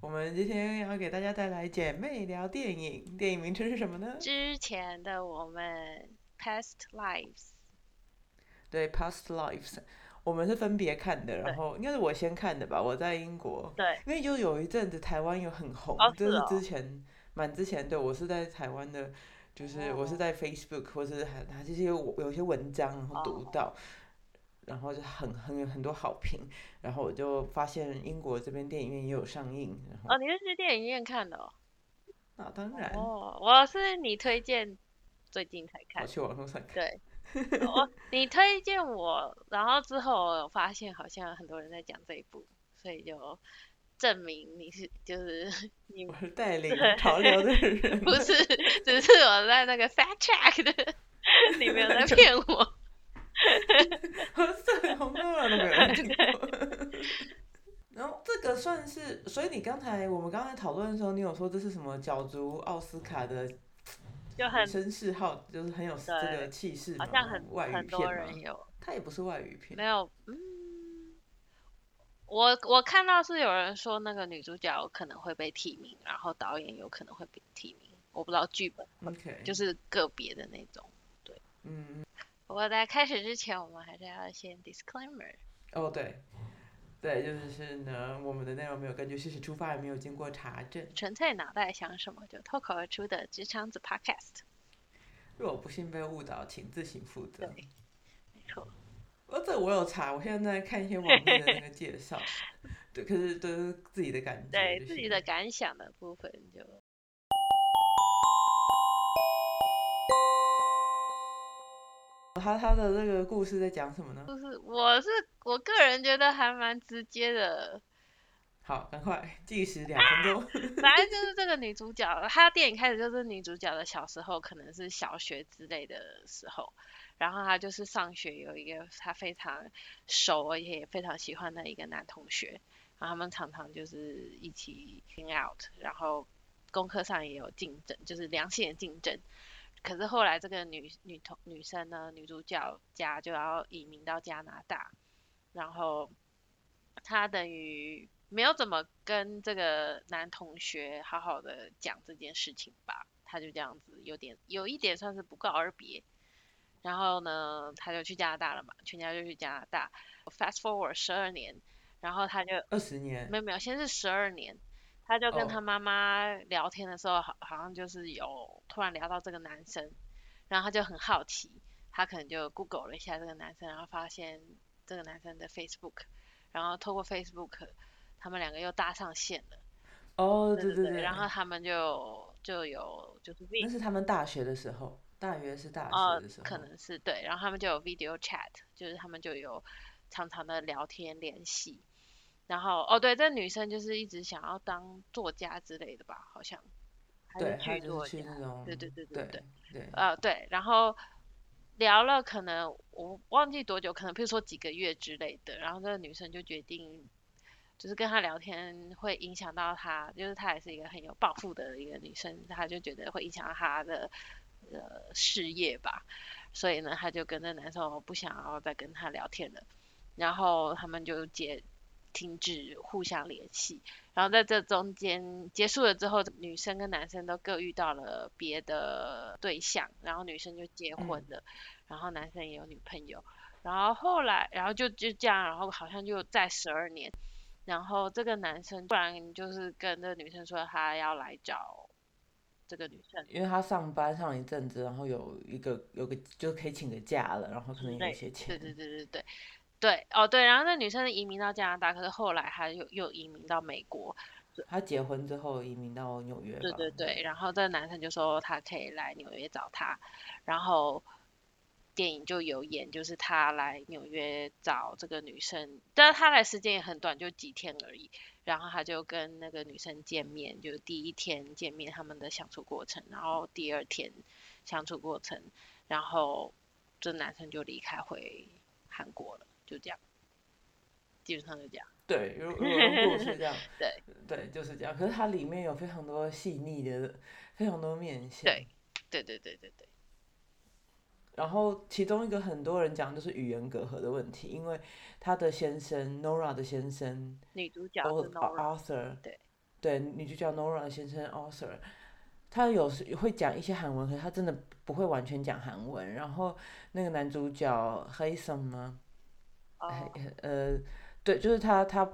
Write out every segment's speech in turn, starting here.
我们今天要给大家带来姐妹聊电影，电影名称是什么呢？之前的我们 Past Lives。对，Past Lives，我们是分别看的，然后应该是我先看的吧，我在英国。对。因为就有一阵子台湾有很红，就是之前蛮之前的，我是在台湾的，就是我是在 Facebook 或者是还还这些有些文章然后读到。然后就很很有很多好评，然后我就发现英国这边电影院也有上映。哦，你是去电影院看的哦？那当然。哦，我是你推荐，最近才看。我去网络上看。对。我你推荐我，然后之后我发现好像很多人在讲这一部，所以就证明你是就是 你是带领潮流的人。不是，只是我在那个 fact check 的，你没有在骗我。哈哈，红多了都没有人听过。然后这个算是，所以你刚才我们刚才讨论的时候，你有说这是什么角逐奥斯卡的，就很声势号，就是很有这个气势，好像很外语片有。它也不是外语片。没有，嗯，我我看到是有人说那个女主角可能会被提名，然后导演有可能会被提名，我不知道剧本，OK，就是个别的那种，对，嗯。不过在开始之前，我们还是要先 disclaimer。哦，对，对，就是是呢，我们的内容没有根据事实出发，也没有经过查证，纯粹脑袋想什么就脱口而出的直肠子 podcast。若不幸被误导，请自行负责。对，没错。哦，这我有查，我现在在看一些网页的那个介绍。对，可是都是自己的感觉。对自己的感想的部分就。他他的这个故事在讲什么呢？就是我是我个人觉得还蛮直接的。好，赶快计时两分钟。反正就是这个女主角，她电影开始就是女主角的小时候，可能是小学之类的时候，然后她就是上学有一个她非常熟而且也非常喜欢的一个男同学，然后他们常常就是一起 hang out，然后功课上也有竞争，就是良性的竞争。可是后来这个女女同女生呢，女主角家就要移民到加拿大，然后她等于没有怎么跟这个男同学好好的讲这件事情吧，她就这样子有点有一点算是不告而别，然后呢，她就去加拿大了嘛，全家就去加拿大，fast forward 十二年，然后她就二十年，没有没有，先是十二年。他就跟他妈妈聊天的时候，好好像就是有突然聊到这个男生，然后他就很好奇，他可能就 Google 了一下这个男生，然后发现这个男生的 Facebook，然后透过 Facebook，他们两个又搭上线了。哦，对对对。然后他们就就有就是。那是他们大学的时候，大约是大学的时候。可能是对，然后他们就有 Video Chat，就是他们就有常常的聊天联系。然后哦，对，这女生就是一直想要当作家之类的吧，好像，对，剧作家，对对对对对对，呃对，然后聊了可能我忘记多久，可能比如说几个月之类的，然后这个女生就决定，就是跟他聊天会影响到他，就是她也是一个很有抱负的一个女生，她就觉得会影响到她的呃事业吧，所以呢，她就跟那男生不想要再跟他聊天了，然后他们就结。停止互相联系，然后在这中间结束了之后，女生跟男生都各遇到了别的对象，然后女生就结婚了，然后男生也有女朋友，然后后来，然后就就这样，然后好像就在十二年，然后这个男生突然就是跟这个女生说他要来找这个女生，因为他上班上一阵子，然后有一个有个就可以请个假了，然后可能有一些钱，对对对对对。对，哦对，然后那女生移民到加拿大，可是后来她又又移民到美国。她结婚之后移民到纽约。对对对，然后这男生就说他可以来纽约找她，然后电影就有演，就是他来纽约找这个女生，但是他来时间也很短，就几天而已。然后他就跟那个女生见面，就第一天见面他们的相处过程，然后第二天相处过程，然后这男生就离开回韩国了。就这样，基本上就这样。对，如如果故事这样，对对，就是这样。可是它里面有非常多细腻的，非常多面相。对，对对对对对。然后其中一个很多人讲就是语言隔阂的问题，因为他的先生 Nora 的先生，女主角是 Arthur，对，对，女主角 Nora 的先生 Arthur，他有时会讲一些韩文，可是他真的不会完全讲韩文。然后那个男主角 Hason 吗？呃，对，就是他他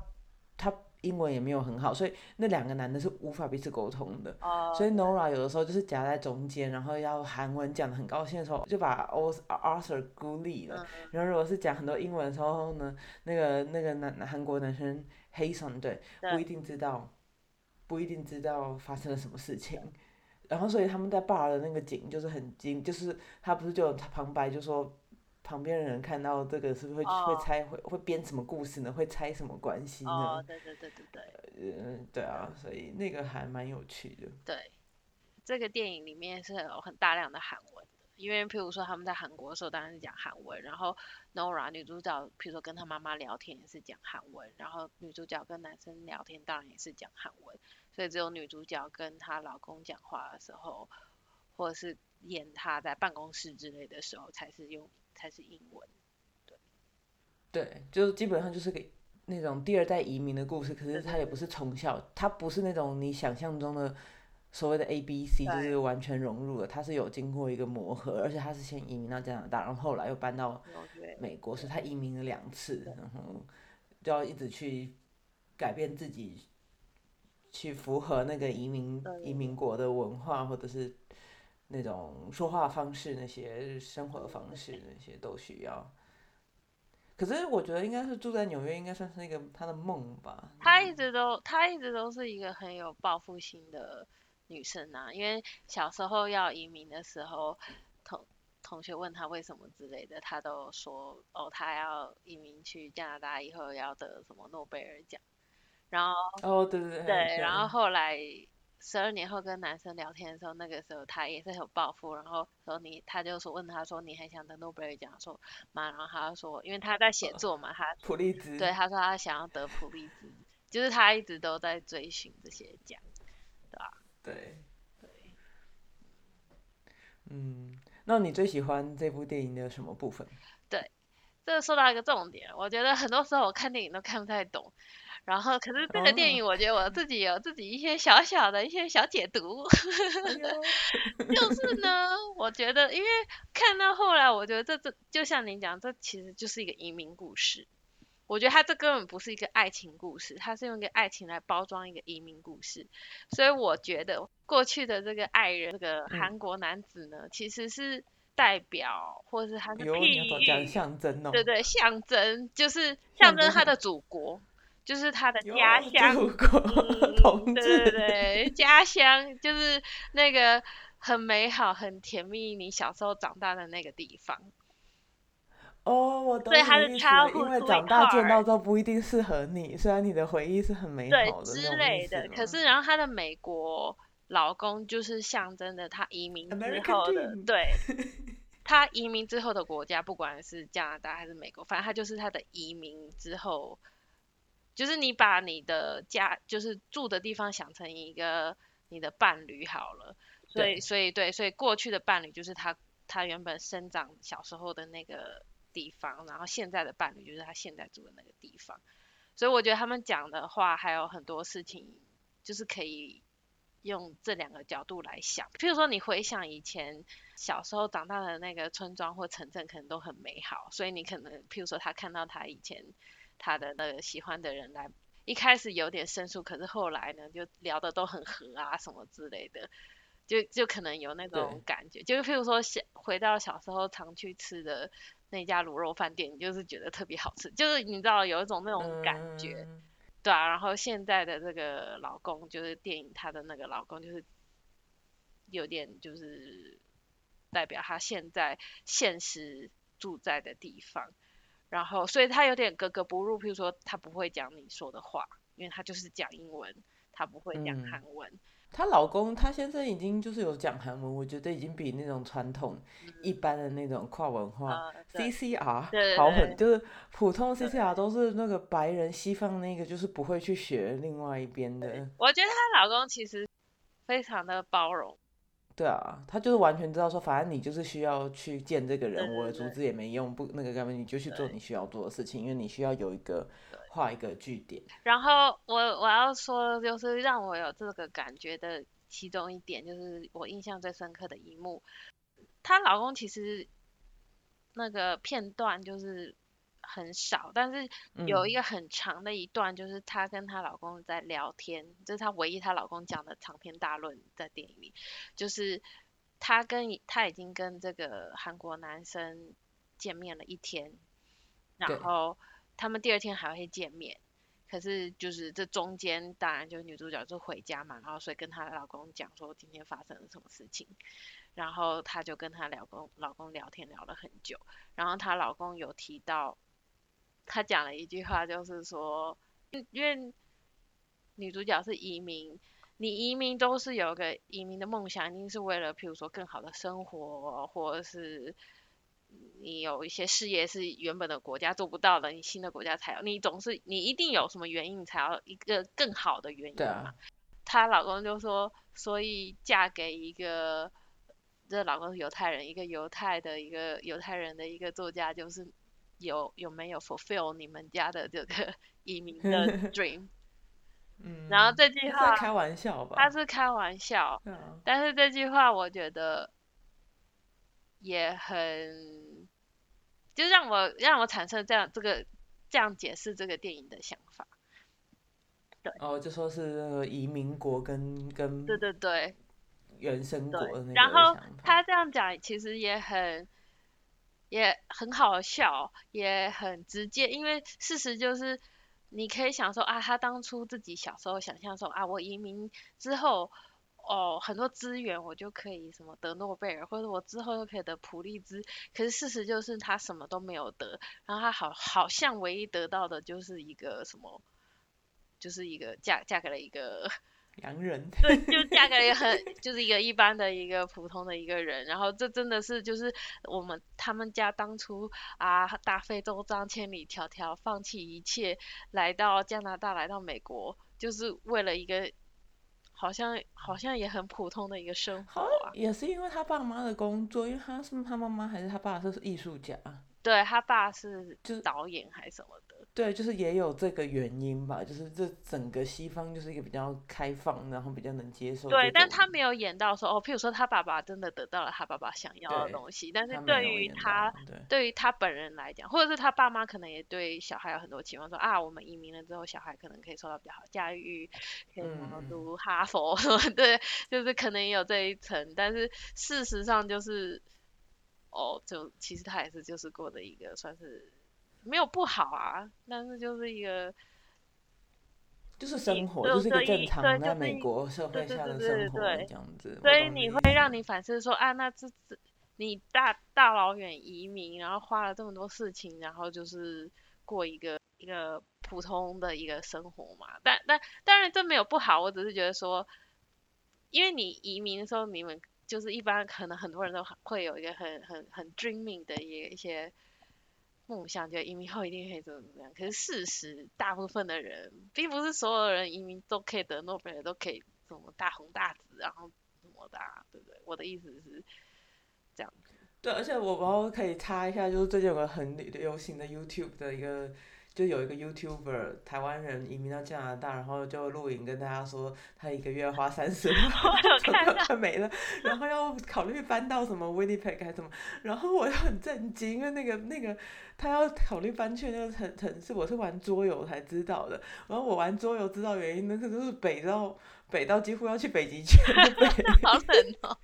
他。英文也没有很好，所以那两个男的是无法彼此沟通的。所以 Nora 有的时候就是夹在中间，然后要韩文讲的很高兴的时候，就把 Arthur 孤立了。然后如果是讲很多英文的时候呢，那个那个男韩国男生 Hason 对，不一定知道，不一定知道发生了什么事情。然后所以他们在 bar 的那个景就是很惊，就是他不是就有旁白就说。旁边的人看到这个，是不是会会猜会会编什么故事呢？会猜什么关系呢？哦，对对对对对。嗯，对啊，所以那个还蛮有趣的。对，这个电影里面是有很大量的韩文的，因为譬如说他们在韩国的时候当然是讲韩文，然后 Nora 女主角譬如说跟她妈妈聊天也是讲韩文，然后女主角跟男生聊天当然也是讲韩文，所以只有女主角跟她老公讲话的时候，或者是演她在办公室之类的时候才是用。才是英文，对，对，就是基本上就是个那种第二代移民的故事，可是他也不是从小，他不是那种你想象中的所谓的 A B C，就是完全融入了，他是有经过一个磨合，而且他是先移民到加拿大，然后后来又搬到美国，所以他移民了两次，然后就要一直去改变自己，去符合那个移民移民国的文化，或者是。那种说话方式，那些生活方式，那些都需要。可是我觉得应该是住在纽约，应该算是一个他的梦吧。她一直都，她一直都是一个很有报复心的女生啊。因为小时候要移民的时候，同同学问她为什么之类的，她都说哦，她要移民去加拿大以后要得什么诺贝尔奖。然后哦，对对对，对，然后后来。十二年后跟男生聊天的时候，那个时候他也是有抱负，然后说你，他就说问他说你还想得诺贝尔奖？说嘛，然后他就说，因为他在写作嘛，他普利兹，对，他说他想要得普利兹，就是他一直都在追寻这些奖，对吧？对，对，嗯，那你最喜欢这部电影的什么部分？对，这说到一个重点，我觉得很多时候我看电影都看不太懂。然后，可是这个电影，我觉得我自己有自己一些小小的一些小解读，就是呢，我觉得，因为看到后来，我觉得这这就像您讲，这其实就是一个移民故事。我觉得他这根本不是一个爱情故事，他是用一个爱情来包装一个移民故事。所以我觉得过去的这个爱人，这个韩国男子呢，其实是代表，或者是他的譬喻，象征哦，对对，象征就是象征他的祖国。就是他的家乡，对对对，家乡就是那个很美好、很甜蜜，你小时候长大的那个地方。哦，我懂。所以他的差因为长大见到之后不一定适合你，虽然你的回忆是很美好的之类的。可是，然后他的美国老公就是象征着他移民之后的，对，他移民之后的国家，不管是加拿大还是美国，反正他就是他的移民之后。就是你把你的家，就是住的地方想成一个你的伴侣好了，所以所以对，所以过去的伴侣就是他他原本生长小时候的那个地方，然后现在的伴侣就是他现在住的那个地方，所以我觉得他们讲的话还有很多事情，就是可以用这两个角度来想。譬如说你回想以前小时候长大的那个村庄或城镇，可能都很美好，所以你可能譬如说他看到他以前。他的那个喜欢的人来，一开始有点生疏，可是后来呢，就聊的都很和啊，什么之类的，就就可能有那种感觉，就是譬如说小回到小时候常去吃的那家卤肉饭店，就是觉得特别好吃，就是你知道有一种那种感觉，对啊，然后现在的这个老公，就是电影他的那个老公，就是有点就是代表他现在现实住在的地方。然后，所以他有点格格不入。譬如说，他不会讲你说的话，因为他就是讲英文，他不会讲韩文。她老公，她先生已经就是有讲韩文，我觉得已经比那种传统一般的那种跨文化 CCR 好很，就是普通 CCR 都是那个白人西方那个，就是不会去学另外一边的。我觉得她老公其实非常的包容。对啊，他就是完全知道说，反正你就是需要去见这个人，我的对。阻止也没用，不那个干嘛，你就去做你需要做的事情，因为你需要有一个画一个据点。然后我我要说的就是让我有这个感觉的其中一点，就是我印象最深刻的一幕，她老公其实那个片段就是很少，但是有一嗯，个很长的一段，就是她跟她老公在聊天，这是她唯一她老公讲的长篇大论在电影里，就是她跟她已经跟这个韩国男生见面了一天，然后他们第二天还会见面。可是就是这中间，当然就女主角就回家嘛，然后所以跟她老公讲说今天发生了什么事情，然后她就跟她老公老公聊天聊了很久，然后她老公有提到，她讲了一句话，就是说，嗯因为女主角是移民，你移民都是有个移民的梦想，一定是为了譬如说更好的生活，或者是你有一些事业是原本的国家做不到的，你新的国家才有，你总是你一定有什么原因才要一个更好的原因嘛。她老公就说，所以嫁给一个，这老公是犹太人，一个犹太的一个犹太人的一个作家，就是有有没有 fulfill 你们家的这个 移民的 dream？嗯然后嗯，这句话开玩笑吧他？是开玩笑，对啊，但是这句话我觉得也很，就让我让我产生这样这个这样解释这个电影的想法。对哦，就说是那个移民国跟跟对对对原生国，的那然后个想法。他这样讲其实也很也很好笑，也很直接，因为事实就是你可以想说啊，他当初自己小时候想象说啊，我移民之后。哦，很多资源我就可以什么得诺贝尔，或者我之后又可以得普利兹。可是事实就是他什么都没有得，然后他好好像唯一得到的就是一个什么，就是一个嫁嫁给了一个洋人，对，就嫁给了一个很，就是一个一般的一个普通的一个人，然后这真的是就是我们他们家当初啊大费周章千里迢迢放弃一切来到加拿大来到美国，就是为了一个好像好像也很普通的一个生活啊。也是因为他爸妈的工作，因为他是他妈妈还是他爸是艺术家，对他爸是就是导演还是什么的，对，就是也有这个原因吧，就是这整个西方就是一个比较开放，然后比较能接受对，但他没有演到说哦，譬如说他爸爸真的得到了他爸爸想要的，东西，但是对于他到，对，对于他本人来讲，或者是他爸妈可能也对小孩有很多期望，说啊，我们移民了之后，小孩可能可以受到比较好的教育，可以读哈佛什么的，就是可能也有这一层，但是事实上就是，哦，就其实他也是就是过的一个算是没有不好啊，但是就是一个就是生活，就就是一个正常在美国社对对对会下的对生活对。这样子，所以你会让。你反思说啊，那这这你大大老远移民，然后花了这么多事情，然后就是过一个一个普通的一个生活嘛。但但当然这没有不好，我只是觉得说，因为你移民的时候，你们就是一般可能很多人都会有一个很很很 dreaming 的一一些梦想，就移民后一定可以怎么怎么样。可是事实，大部分的人，并不是所有人移民都可以得诺贝尔，都可以怎么大红大紫，然后怎么的、对不对？我的意思是这样子。对，而且我然后可以插一下，就是最近有个很流行的 YouTube 的一个，就有一个 YouTuber 台湾人移民到加拿大，然后就录影跟大家说，他一个月花三十万，我看没了，然后要考虑搬到什么 Winnipeg 还是什么，然后我就很震惊，因为那个那个他要考虑搬去那个城城市，我是玩桌游才知道的，然后我玩桌游知道原因，那个就是北到北到几乎要去北极圈的北，好冷哦，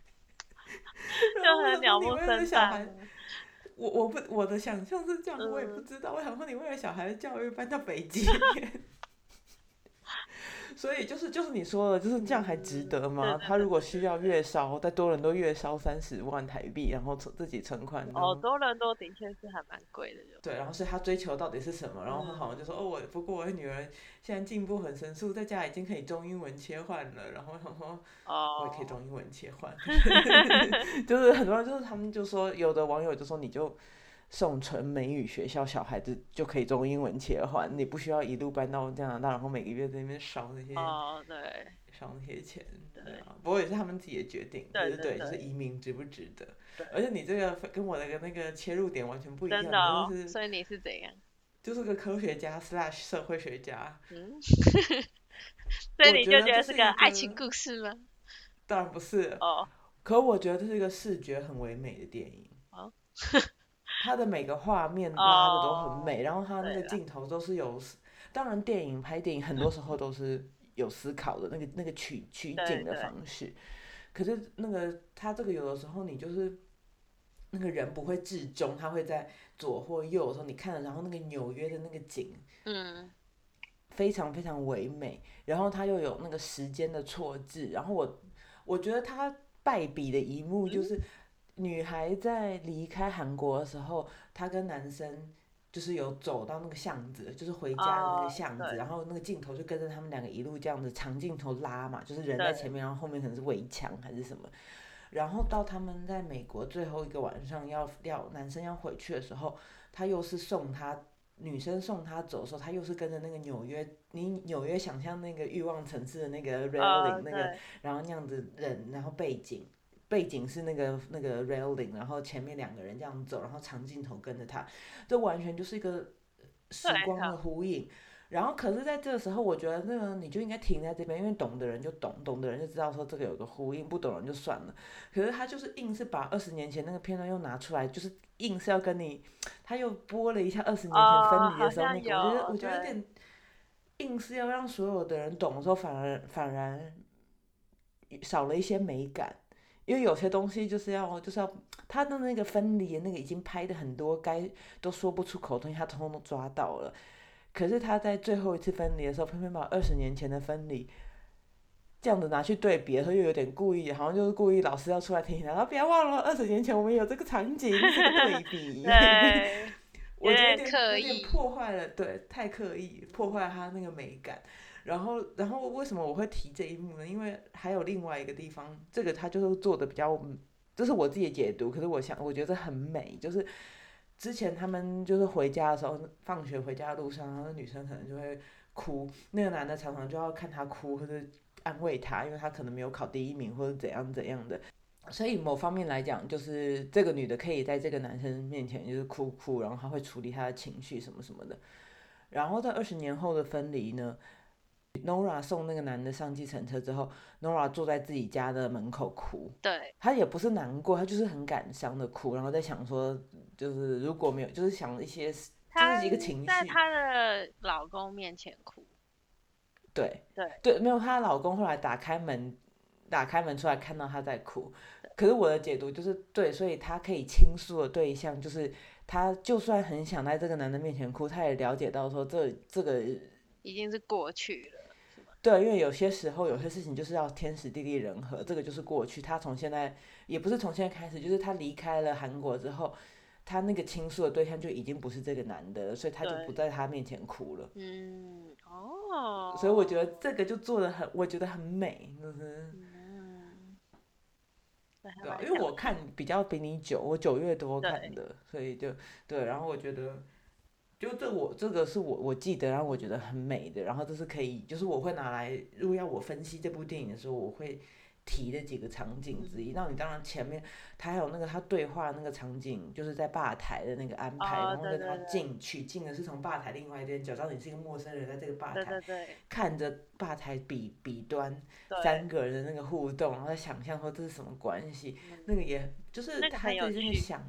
就很鸟不生。蛋了。我我不我的想象是这样，我也不嗯，知道。我想说，你为了小孩的教育搬到北极 面，所以就是就是你说的，就是这样还值嗯，得吗？他如果需要月烧，在多伦多月烧三十万台币，然后存自己存款，然哦，多人都的确是还蛮贵的，就对，然后是他追求到底是什么？然后他好嗯，像就说，哦，我不过我的女儿现在进步很神速，在家已经可以中英文切换了。然后我想说，我也可以哦，中英文切换，就是很多人就是他们就说，有的网友就说你就。送成美语学校，小孩子就可以中英文切换，你不需要一路搬到加拿大，然后每个月在那边烧那些哦，对，烧那些钱，对。啊，不过也是他们自己的决定，对就是对，对就是移民值不值得。对，而且你这个跟我的那个切入点完全不一样，真的哦就，是所以你是怎样？就是个科学家 slash 社会学家，嗯，所以你就我觉得是个爱情故事吗？当然不是，哦，可我觉得这是一个视觉很唯美的电影。哦它的每个画面拉的都哦很美，然后他那个镜头都是有，当然电影拍电影很多时候都是有思考的那个那个取取景的方式，可是那个他这个有的时候你就是那个人不会至中，他会在左或右的时候你看了，然后那个纽约的那个景嗯，非常非常唯美，然后他又有那个时间的错置，然后我我觉得他败笔的一幕嗯就是女孩在离开韩国的时候，她跟男生就是有走到那个巷子，就是回家的那哦个巷子，对。然后那个镜头就跟着他们两个一路这样子长镜头拉嘛，就是人在前面，然后后面可能是围墙还是什么。然后到他们在美国最后一个晚上要要男生要回去的时候，他又是送他女生送他走的时候，他又是跟着那个纽约，你纽约想象那个欲望城市的那个 railing、呃，那个，然后那样子人，然后背景背景是那个那个 railing，然后前面两个人这样走，然后长镜头跟着他，这完全就是一个时光的的呼应。然后，可是在这个时候，我觉得那个你就应该停在这边，因为懂的人就懂，懂的人就知道说这个有个呼应，不懂的人就算了。可是他就是硬是把二十年前那个片段又拿出来，就是硬是要跟你，他又播了一下二十年前分离的时候那个，我觉得我觉得有点硬是要让所有的人懂的时候，反而反而少了一些美感。因为有些东西就是要就是要他的那个分离，那个已经拍的很多该都说不出口的东西，他通通都抓到了。可是他在最后一次分离的时候，偏偏把二十年前的分离这样子拿去对比的时候，又有点故意，好像就是故意老师要出来提醒他，然后不要忘了二十年前我们有这个场景，这个对比。对，我觉得有有点破坏了，对，太刻意破坏了他那个美感。然后，然后为什么我会提这一幕呢？因为还有另外一个地方，这个他就是做的比较，这是我自己解读。可是我想，我觉得很美，就是之前他们就是回家的时候，放学回家的路上，然后女生可能就会哭，那个男的常常就要看她哭，或者安慰她，因为她可能没有考第一名或者怎样怎样的。所以某方面来讲，就是这个女的可以在这个男生面前就是哭哭，然后她会处理她的情绪什么什么的。然后在二十年后的分离呢，Nora 送那个男的上计程车之后，Nora 坐在自己家的门口哭，对，她也不是难过，她就是很感伤的哭，然后在想说，就是如果没有，就是想一些，这她是一个情绪，在她的老公面前哭，对。对。对，没有，她老公后来打开门，打开门出来看到她在哭，可是我的解读就是对，所以她可以倾诉的对象就是她，就算很想在这个男的面前哭，她也了解到说这这个已经是过去了。对，因为有些时候有些事情就是要天时地利人和，这个就是过去。他从现在也不是从现在开始，就是他离开了韩国之后，他那个倾诉的对象就已经不是这个男的了，所以他就不在他面前哭了。嗯，哦，所以我觉得这个就做的很，我觉得很美，就是嗯，对因为我看比较比你久，我九月多看的，所以就对，然后我觉得。就这我这个是我我记得，然后我觉得很美的，然后这是可以，就是我会拿来，如果要我分析这部电影的时候，我会提的几个场景之一。那你当然前面他还有那个他对话那个场景，就是在吧台的那个安排，哦然后跟他进去，进的是从吧台另外一边，假装你是一个陌生人，在这个吧台看着吧台彼彼端，三个人的那个互动，然后在想象说这是什么关系，嗯那个也就是他自己在趣想，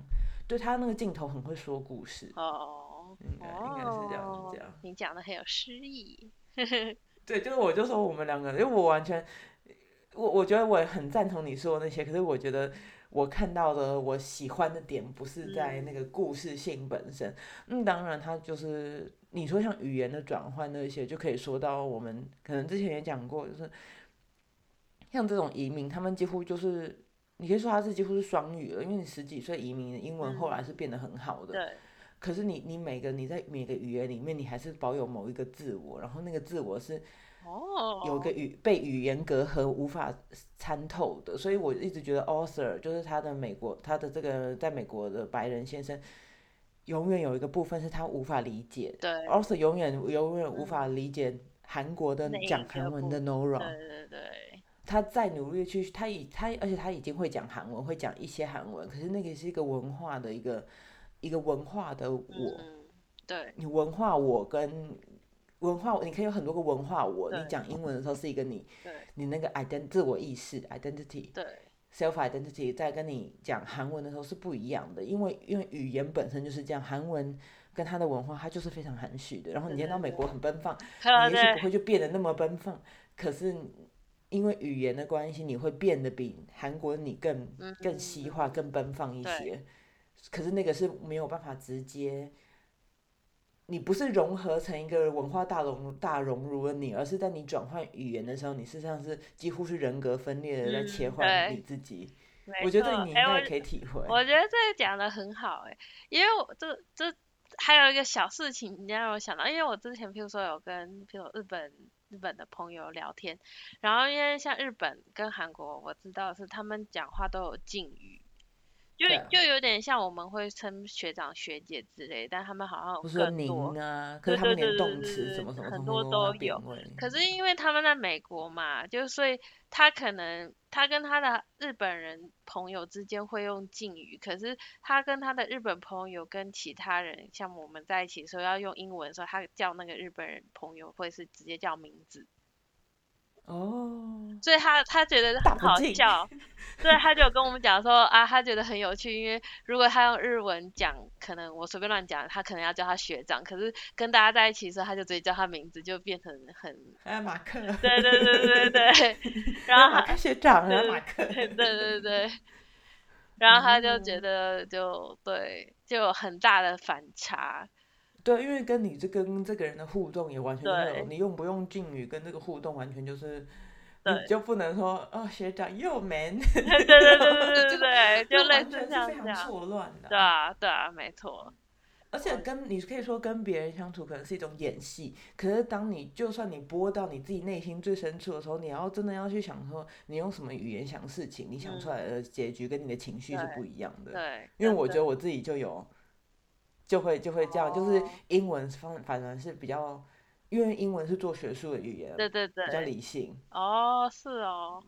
对他那个镜头很会说故事。哦，应该应该是这样哦这样你讲的很有诗意。对，就是我就说我们两个，因为我完全，我我觉得我也很赞同你说的那些，可是我觉得我看到的我喜欢的点不是在那个故事性本身，嗯，当然它就是你说像语言的转换那些，就可以说到我们可能之前也讲过，就是像这种移民，他们几乎就是。你可以说他是几乎是双语了，因为你十几岁移民，英文后来是变得很好的。对，可是你你每个你在每个语言里面，你还是保有某一个自我，然后那个自我是哦，有个语被语言隔阂无法参透的，所以我一直觉得 author 就是他的美国他的这个在美国的白人先生，永远有一个部分是他无法理解，对，Author 永远永远无法理解韩国的讲韩文的 Nora，对对对，他再努力去，他已他而且他已经会讲韩文，会讲一些韩文，可是那个是一个文化的一个一个文化的我，对，你文化我跟文化，你可以有很多个文化我，你讲英文的时候是一个你，你那个 ident 自我意识 identity，对。self identity 在跟你讲韩文的时候是不一样的，因为因为语言本身就是这样，韩文跟他的文化，它就是非常含蓄的。然后你见到美国很奔放，你也许不会就变得那么奔放，可是因为语言的关系，你会变得比韩国你更更西化、更奔放一些。可是那个是没有办法直接。你不是融合成一个文化大融大融入了你，而是在你转换语言的时候，你事实上是几乎是人格分裂的在切换你自己。我觉得你应该可以体会。我觉得这个讲的很好哎，因为我这这还有一个小事情，你让我想到，因为我之前譬如说有跟譬如日本日本的朋友聊天，然后因为像日本跟韩国，我知道是他们讲话都有敬语。就就有点像我们会称学长学姐之类，但他们好像更多啊，可是他们连动词什么什么很多都有。可是因为他们在美国嘛，就所以他可能他跟他的日本人朋友之间会用敬语，可是他跟他的日本朋友跟其他人像我们在一起的时候要用英文的时候，他叫那个日本人朋友会是直接叫名字。哦，所以他他觉得很好笑，所以他就跟我们讲说啊，他觉得很有趣，因为如果他用日文讲，可能我随便乱讲，他可能要叫他学长，可是跟大家在一起的时候，他就直接叫他名字，就变成很哎 马克，对对对对对，然后学长啊马克，对对 对，然后他就觉得就对，就有很大的反差。对，因为跟你这跟这个人的互动也完全没有，你用不用敬语跟这个互动完全就是，你就不能说哦学长又 man，对对对对对 对，就类似这样这样，错乱的。对啊对啊，没错。而且跟你可以说跟别人相处可能是一种演戏，可是当你就算你播到你自己内心最深处的时候，你要真的要去想说你用什么语言想事情，你想出来的结局跟你的情绪是不一样的。对，因为我觉得我自己就有。就会就会这样，就是英文方反而是比较，因为英文是做学术的语言，对对对，比较理性。哦，是哦。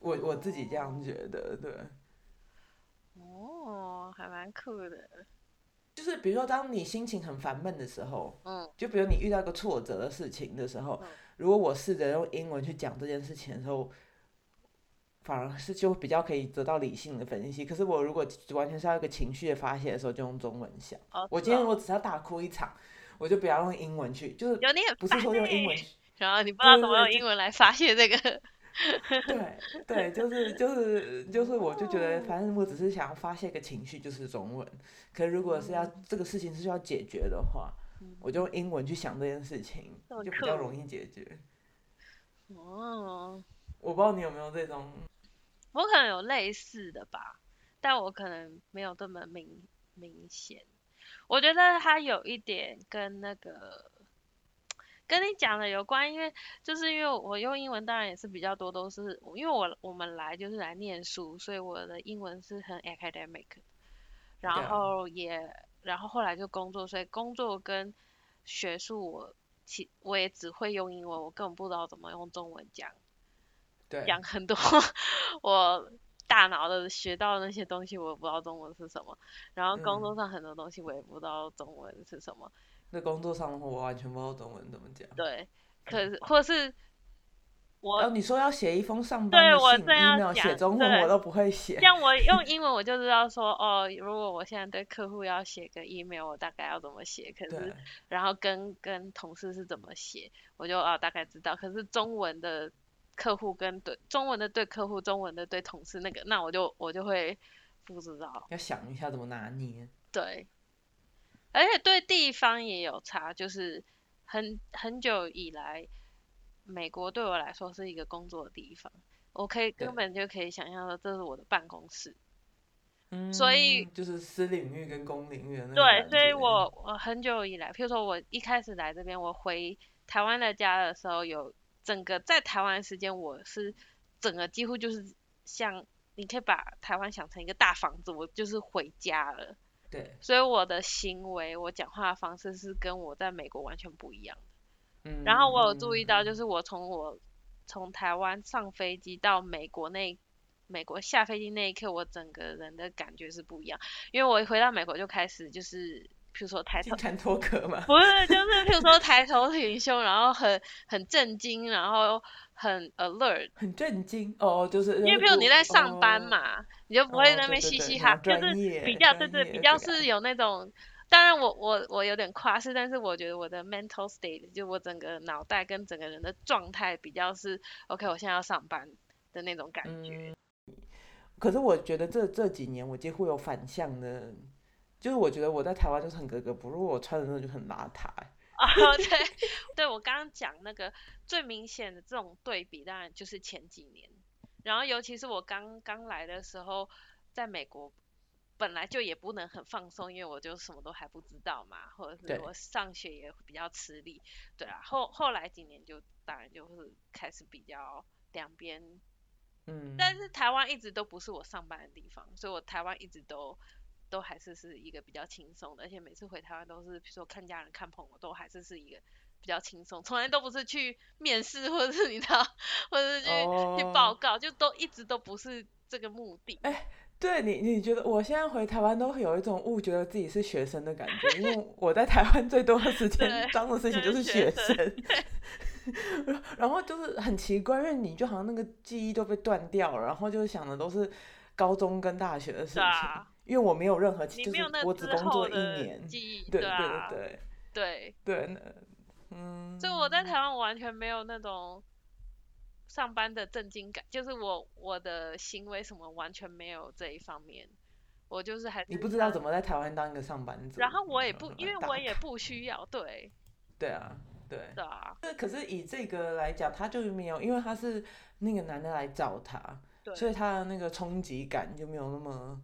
我我自己这样觉得，对。哦，还蛮酷的。就是比如说，当你心情很烦闷的时候，嗯，就比如你遇到一个挫折的事情的时候，如果我试着用英文去讲这件事情的时候。反而是就比较可以得到理性的分析。可是我如果完全是要一个情绪的发泄的时候，就用中文想。我今天我只要大哭一场，我就不要用英文去，就是不是说用英文。然后你不知道怎么用英文来发泄这个。对对，就是就是就是，我就觉得反正我只是想要发泄个情绪，就是中文。可如果是要这个事情是需要解决的话，我就用英文去想这件事情，就比较容易解决。哦。我不知道你有没有这种。我可能有类似的吧，但我可能没有这么明明显。我觉得它有一点跟那个跟你讲的有关，因为就是因为我用英文，当然也是比较多，都是因为我我们来就是来念书，所以我的英文是很 academic。然后也然后后来就工作，所以工作跟学术我其我也只会用英文，我根本不知道怎么用中文讲。讲很多，我大脑的学到那些东西，我也不知道中文是什么。然后工作上很多东西，我也不知道中文是什么。那工作上的话，我完全不知道中文怎么讲。对，可是或是我，哦，你说要写一封上班的信，email 写中文我都不会写。像我用 英文，我就知道说，哦，如果我现在对客户要写个 email，我大概要怎么写。可是，然后跟跟同事是怎么写，我就啊大概知道。可是中文的。客户跟对中文的对客户，中文的对同事，那个那我就我就会不知道，要想一下怎么拿捏。对，而且对地方也有差，就是很很久以来，美国对我来说是一个工作的地方，我可以根本就可以想象说这是我的办公室。嗯，所以就是私领域跟公领域那对，所以我我很久以来，譬如说我一开始来这边，我回台湾的家的时候有。整个在台湾的时间，我是整个几乎就是像你可以把台湾想成一个大房子，我就是回家了。对。所以我的行为，我讲话的方式是跟我在美国完全不一样的。嗯。然后我有注意到，就是我从我从台湾上飞机到美国那。美国下飞机那一刻，我整个人的感觉是不一样，因为我一回到美国就开始就是，譬如说抬头，脱壳嘛，不是，就是譬如说抬头挺胸，然后很很震惊，然后很 alert，很震惊？哦，就是因为譬如你在上班嘛，你就不会在那边嘻嘻哈，就是比较对对，比较是有那。种，当然我我我有点夸饰，但是我觉得我的 mental state 就我整个脑袋跟整个人的状态比较是 OK，我现在要上班的那种感觉。可是我觉得这这几年我几乎有反向的，就是我觉得我在台湾就是很格格不入，我穿的那就很邋遢。啊，对，对我刚刚讲那个最明显的这种对比，当然就是前几年，然后尤其是我刚刚来的时候，在美国本来就也不能很放松，因为我就什么都还不知道嘛，或者是我上学也比较吃力，对啊，后后来几年就当然就是开始比较两边。嗯，但是台湾一直都不是我上班的地方，所以我台湾一直都都还是是一个比较轻松的，而且每次回台湾都是，比如说看家人、看朋友，都还是是一个比较轻松，从来都不是去面试或者是你知道，或者是去去报告，就都一直都不是这个目的。哎，对你，你觉得我现在回台湾都会有一种误觉得自己是学生的感觉，因为 我在台湾最多的时间当的事情就是学生。然后就是很奇怪，因为你就好像那个记忆都被断掉了，然后就想的都是高中跟大学的事情。因为我没有任何，就是我只工作一年。对对对对。对。对，嗯。所以我在台湾完全没有那种上班的震惊感，就是我我的行为什么完全没有这一方面，我就是还。你不知道怎么在台湾当一个上班族。然后我也不，因为我也不需要，对。对啊。对，是啊。可是以这个来讲，他就是没有，因为他是那个男的来找他，所以他的那个冲击感就没有那么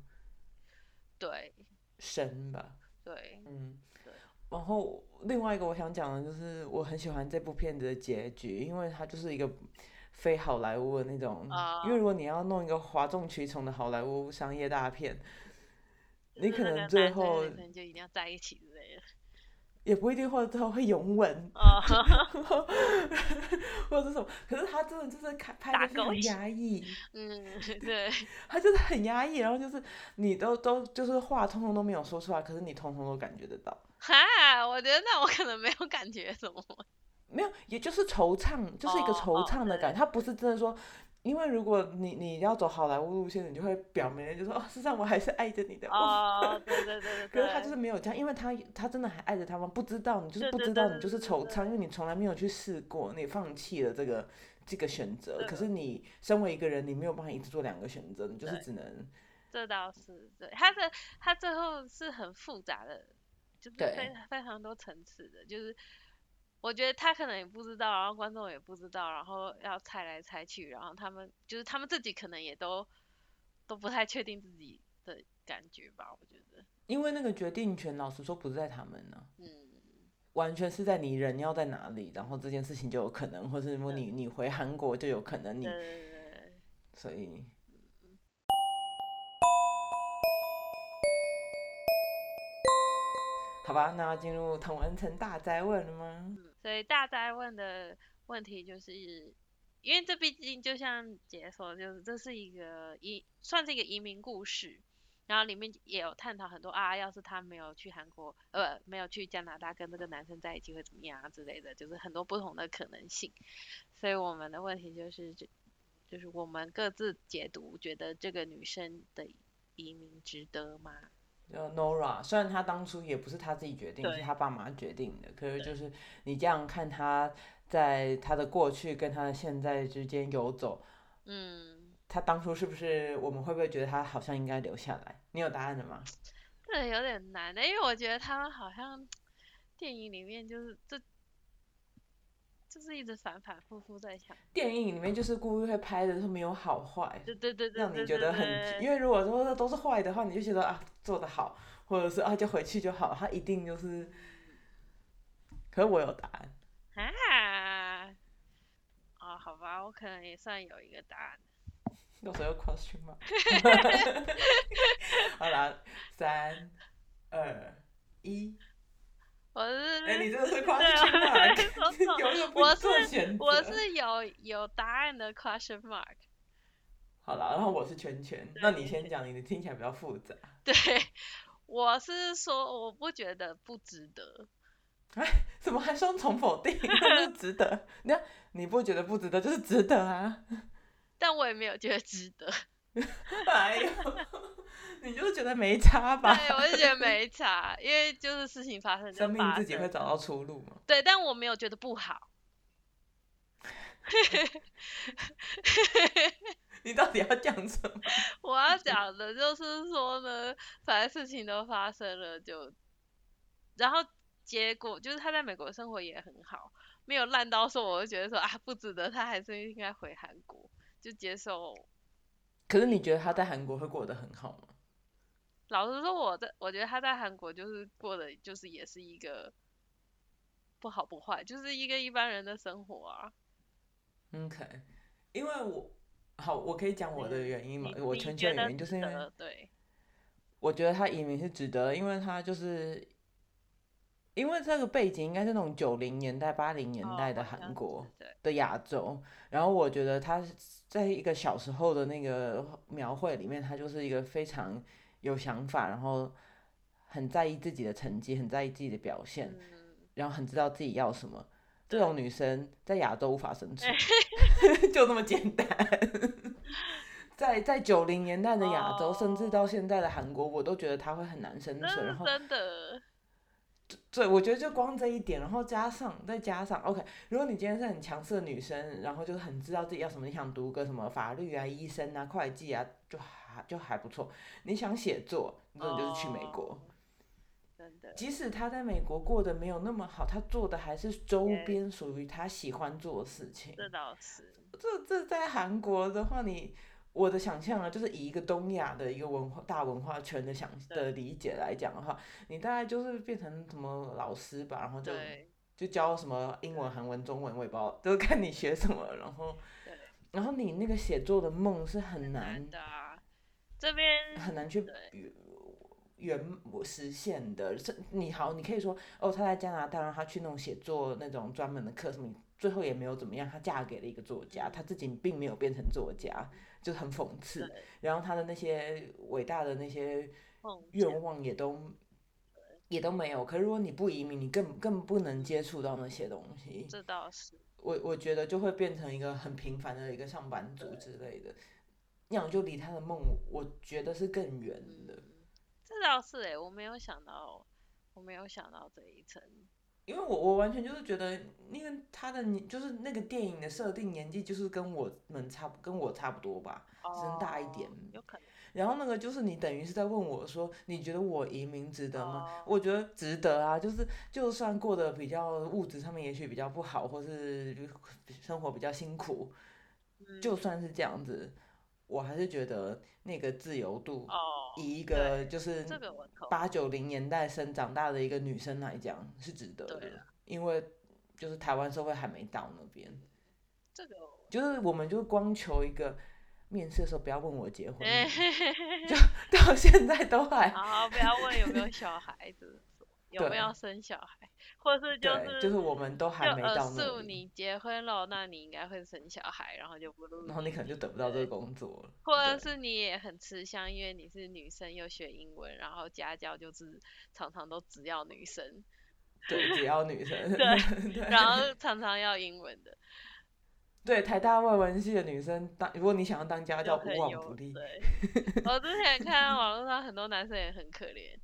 对深吧。对，嗯。然后另外一个我想讲的就是，我很喜欢这部片子的结局，因为它就是一个非好莱坞的那种。因为如果你要弄一个哗众取宠的好莱坞商业大片，你可能最后就一定要在一起。也不一定，或者他会拥吻，或者是什么。可是他真的就是拍拍的很压抑，嗯，对，他就是很压抑，然后就是你都都就是话通通都没有说出来，可是你通通都感觉得到。哈，我觉得那我可能没有感觉什么。没有，也就是惆怅，就是一个惆怅的感觉，他不是真的说。因为如果你你要走好莱坞路线，你就会表明就说哦，实际上我还是爱着你的。哦，对对对对。可是他就是没有这样，因为他他真的还爱着他吗？不知道，你就是不知道，你就是惆怅，因为你从来没有去试过，你放弃了这个这个选择。可是你身为一个人，你没有办法一直做两个选择，你就是只能。这倒是对，他的他最后是很复杂的，就是非非常多层次的，就是。我觉得他可能也不知道，然后观众也不知道，然后要猜来猜去，然后他们就是他们自己可能也都都不太确定自己的感觉吧，我觉得。因为那个决定权，老实说不是在他们呢，嗯，完全是在你人要在哪里，然后这件事情就有可能，或是说你你回韩国就有可能你，所以。好吧，那要进入同文层大灾问了吗？所以大灾问的问题就是，因为这毕竟就像姐说，就是这是一个移，算是一个移民故事，然后里面也有探讨很多啊，要是他没有去韩国，呃，没有去加拿大跟这个男生在一起会怎么样啊之类的，就是很多不同的可能性。所以我们的问题就是，就就是我们各自解读，觉得这个女生的移民值得吗？叫 Nora，虽然他当初也不是他自己决定，是他爸妈决定的，可是就是你这样看他在他的过去跟他的现在之间游走，嗯，他当初是不是我们会不会觉得他好像应该留下来？你有答案的吗？这有点难的，因为我觉得他们好像电影里面就是这。就是一直反反复复在想，电影里面就是故意会拍的，说没有好坏，对对对对，让你觉得很，因为如果说都是坏的话，你就觉得啊做的好，或者是啊就回去就好，他一定就是，可是我有答案，啊，哦好吧，我可能也算有一个答案，有时候 question 吗？好了，三二一。我是哎，你真的是 question mark，我是我是有有答案的 question mark。好了，然后我是圈圈，那你先讲，你的听起来比较复杂。对，我是说我不觉得不值得。哎，怎么还双重否定？是值得？你看你不觉得不值得，就是值得啊。但我也没有觉得值得。哎呦。你就是觉得没差吧？对，我就觉得没差，因为就是事情发生，生命自己会找到出路嘛。对，但我没有觉得不好。你到底要讲什么？我要讲的就是说呢，反正事情都发生了，就然后结果就是他在美国生活也很好，没有烂到说，我就觉得说啊不值得，他还是应该回韩国就接受。可是你觉得他在韩国会过得很好吗？老实说，我在我觉得他在韩国就是过的，就是也是一个不好不坏，就是一个一般人的生活啊。OK，因为我好，我可以讲我的原因嘛，我全球原因就是因为，对，我觉得他移民是值得，因为他就是因为这个背景应该是那种九零年代、八零年代的韩国的亚洲，然后我觉得他在一个小时候的那个描绘里面，他就是一个非常。有想法，然后很在意自己的成绩，很在意自己的表现，然后很知道自己要什么。这种女生在亚洲无法生存，就这么简单。在在九零年代的亚洲，甚至到现在的韩国，我都觉得她会很难生存。然后真的。对，我觉得就光这一点，然后加上再加上，OK，如果你今天是很强势的女生，然后就是很知道自己要什么，你想读个什么法律啊、医生啊、会计啊，就还就还不错。你想写作，那你就是去美国。真的。即使他在美国过得没有那么好，他做的还是周边属于他喜欢做的事情。这倒是。这这在韩国的话，你。我的想象啊，就是以一个东亚的一个文化大文化圈的想的理解来讲的话，你大概就是变成什么老师吧，然后就就教什么英文、韩文、中文，我也不知道，就是看你学什么，然后，然后你那个写作的梦是很难的，这边很难去圆实现的。是，你好，你可以说哦，他在加拿大，让他去那种写作那种专门的课，什么最后也没有怎么样，他嫁给了一个作家，他自己并没有变成作家。就很讽刺，然后他的那些伟大的那些愿望也都也都没有。可是如果你不移民，你更更不能接触到那些东西。这倒是。我我觉得就会变成一个很平凡的一个上班族之类的，那样就离他的梦，我觉得是更远的。这倒是哎，我没有想到，我没有想到这一层。因为我我完全就是觉得，因为他的年就是那个电影的设定年纪就是跟我们差不跟我差不多吧，只能大一点。有可能。然后那个就是你等于是在问我说，你觉得我移民值得吗？我觉得值得啊，就是就算过得比较物质上面也许比较不好，或是生活比较辛苦，就算是这样子。我还是觉得那个自由度，以一个就是八九零年代生长大的一个女生来讲是值得的，因为就是台湾社会还没到那边。这个就是我们就光求一个面试的时候不要问我结婚，就 到现在都还好，不要问有没有小孩子，有没有生小孩。或是就是就是我们都还没到那。你结婚了，那你应该会生小孩，然后就不录。然后你可能就得不到这个工作了。或者是你也很吃香，因为你是女生又学英文，然后家教就是常常都只要女生。对，只要女生。对。然后常常要英文的。对，台大外文系的女生当，如果你想要当家教，无往不利。对。我之前看网络上很多男生也很可怜。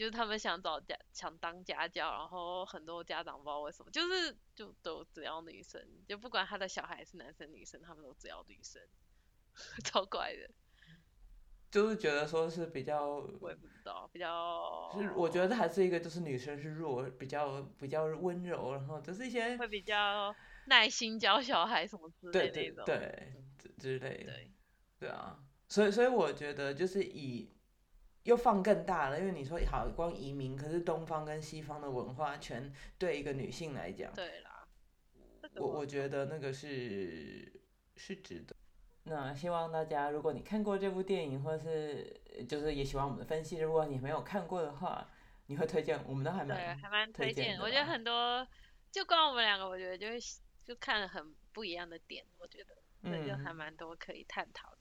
就是他们想找家想当家教，然后很多家长不知道为什么，就是就都只要女生，就不管他的小孩是男生女生，他们都只要女生，超怪的。就是觉得说是比较，我也不知道，比较。是我觉得还是一个，就是女生是弱，比较比较温柔，然后就是一些会比较耐心教小孩什么之类的那种，对之类的，对啊，所以所以我觉得就是以。又放更大了，因为你说好光移民，可是东方跟西方的文化全对一个女性来讲，对啦，我我觉得那个是是值得。那希望大家，如果你看过这部电影，或是就是也喜欢我们的分析，如果你没有看过的话，你会推荐？我们都还蛮对，还蛮推荐。我觉得很多，就光我们两个，我觉得就是就看了很不一样的点，我觉得，对，就还蛮多可以探讨的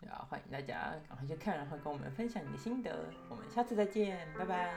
对啊，欢迎大家赶快去看，然后跟我们分享你的心得。我们下次再见，拜拜。